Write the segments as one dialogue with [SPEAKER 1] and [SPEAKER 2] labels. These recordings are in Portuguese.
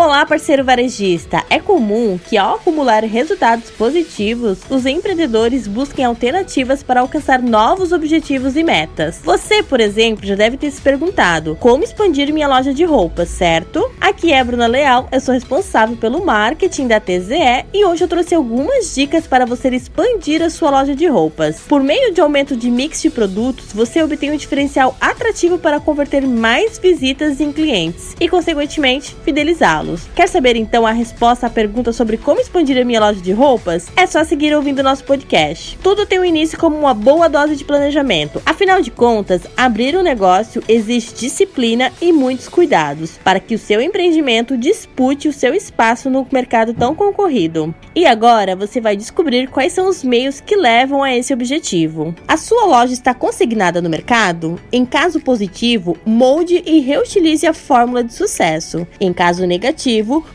[SPEAKER 1] Olá, parceiro varejista! É comum que, ao acumular resultados positivos, os empreendedores busquem alternativas para alcançar novos objetivos e metas. Você, por exemplo, já deve ter se perguntado como expandir minha loja de roupas, certo? Aqui é a Bruna Leal, eu sou responsável pelo marketing da TZE e hoje eu trouxe algumas dicas para você expandir a sua loja de roupas. Por meio de aumento de mix de produtos, você obtém um diferencial atrativo para converter mais visitas em clientes e, consequentemente, fidelizá-los. Quer saber então a resposta à pergunta sobre como expandir a minha loja de roupas? É só seguir ouvindo nosso podcast. Tudo tem um início como uma boa dose de planejamento. Afinal de contas, abrir um negócio exige disciplina e muitos cuidados para que o seu empreendimento dispute o seu espaço no mercado tão concorrido. E agora você vai descobrir quais são os meios que levam a esse objetivo. A sua loja está consignada no mercado? Em caso positivo, molde e reutilize a fórmula de sucesso. Em caso negativo,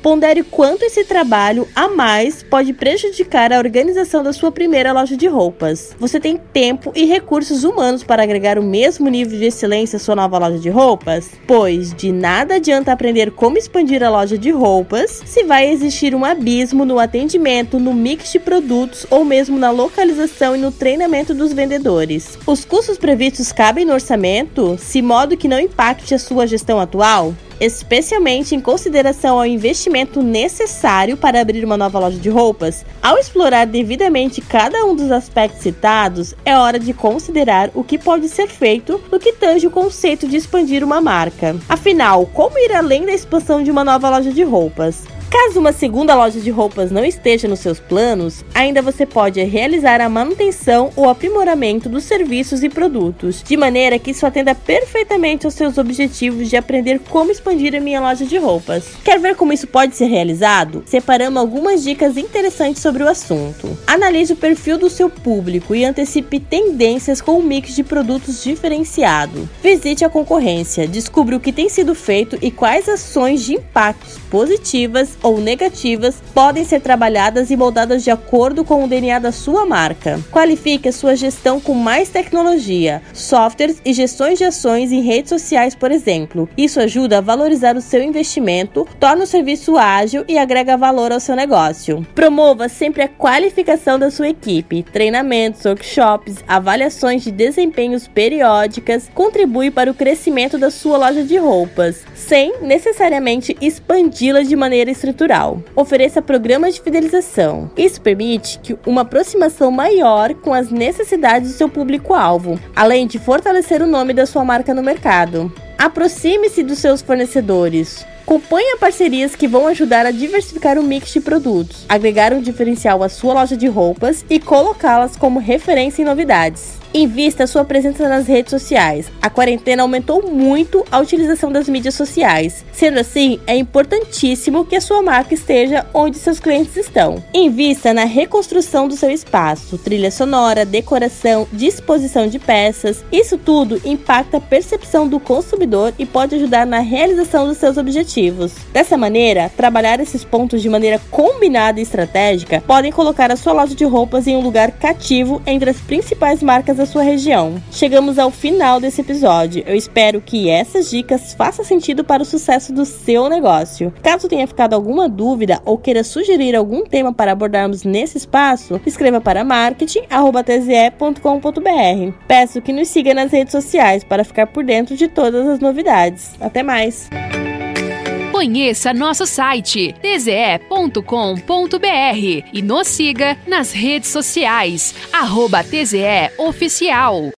[SPEAKER 1] pondere quanto esse trabalho a mais pode prejudicar a organização da sua primeira loja de roupas. Você tem tempo e recursos humanos para agregar o mesmo nível de excelência à sua nova loja de roupas? Pois de nada adianta aprender como expandir a loja de roupas se vai existir um abismo no atendimento, no mix de produtos ou mesmo na localização e no treinamento dos vendedores. Os custos previstos cabem no orçamento, se modo que não impacte a sua gestão atual? especialmente em consideração ao investimento necessário para abrir uma nova loja de roupas, ao explorar devidamente cada um dos aspectos citados, é hora de considerar o que pode ser feito no que tange o conceito de expandir uma marca. Afinal, como ir além da expansão de uma nova loja de roupas? Caso uma segunda loja de roupas não esteja nos seus planos, ainda você pode realizar a manutenção ou aprimoramento dos serviços e produtos, de maneira que isso atenda perfeitamente aos seus objetivos de aprender como expandir a minha loja de roupas. Quer ver como isso pode ser realizado? Separamos algumas dicas interessantes sobre o assunto. Analise o perfil do seu público e antecipe tendências com um mix de produtos diferenciado. Visite a concorrência, descubra o que tem sido feito e quais ações de impactos positivas ou negativas podem ser trabalhadas e moldadas de acordo com o DNA da sua marca. Qualifique a sua gestão com mais tecnologia, softwares e gestões de ações em redes sociais, por exemplo. Isso ajuda a valorizar o seu investimento, torna o serviço ágil e agrega valor ao seu negócio. Promova sempre a qualificação da sua equipe, treinamentos, workshops, avaliações de desempenhos periódicas, contribui para o crescimento da sua loja de roupas, sem necessariamente expandi-la de maneira estrutural estrutural. Ofereça programas de fidelização. Isso permite que uma aproximação maior com as necessidades do seu público-alvo, além de fortalecer o nome da sua marca no mercado. Aproxime-se dos seus fornecedores. Componha parcerias que vão ajudar a diversificar o mix de produtos, agregar um diferencial à sua loja de roupas e colocá-las como referência em novidades. Invista sua presença nas redes sociais. A quarentena aumentou muito a utilização das mídias sociais. Sendo assim, é importantíssimo que a sua marca esteja onde seus clientes estão. Invista na reconstrução do seu espaço, trilha sonora, decoração, disposição de peças. Isso tudo impacta a percepção do consumidor e pode ajudar na realização dos seus objetivos. Dessa maneira, trabalhar esses pontos de maneira combinada e estratégica podem colocar a sua loja de roupas em um lugar cativo entre as principais marcas da sua região. Chegamos ao final desse episódio. Eu espero que essas dicas façam sentido para o sucesso do seu negócio. Caso tenha ficado alguma dúvida ou queira sugerir algum tema para abordarmos nesse espaço, escreva para marketing@tze.com.br. Peço que nos siga nas redes sociais para ficar por dentro de todas as novidades. Até mais.
[SPEAKER 2] Conheça nosso site tze.com.br e nos siga nas redes sociais, arroba TZE Oficial.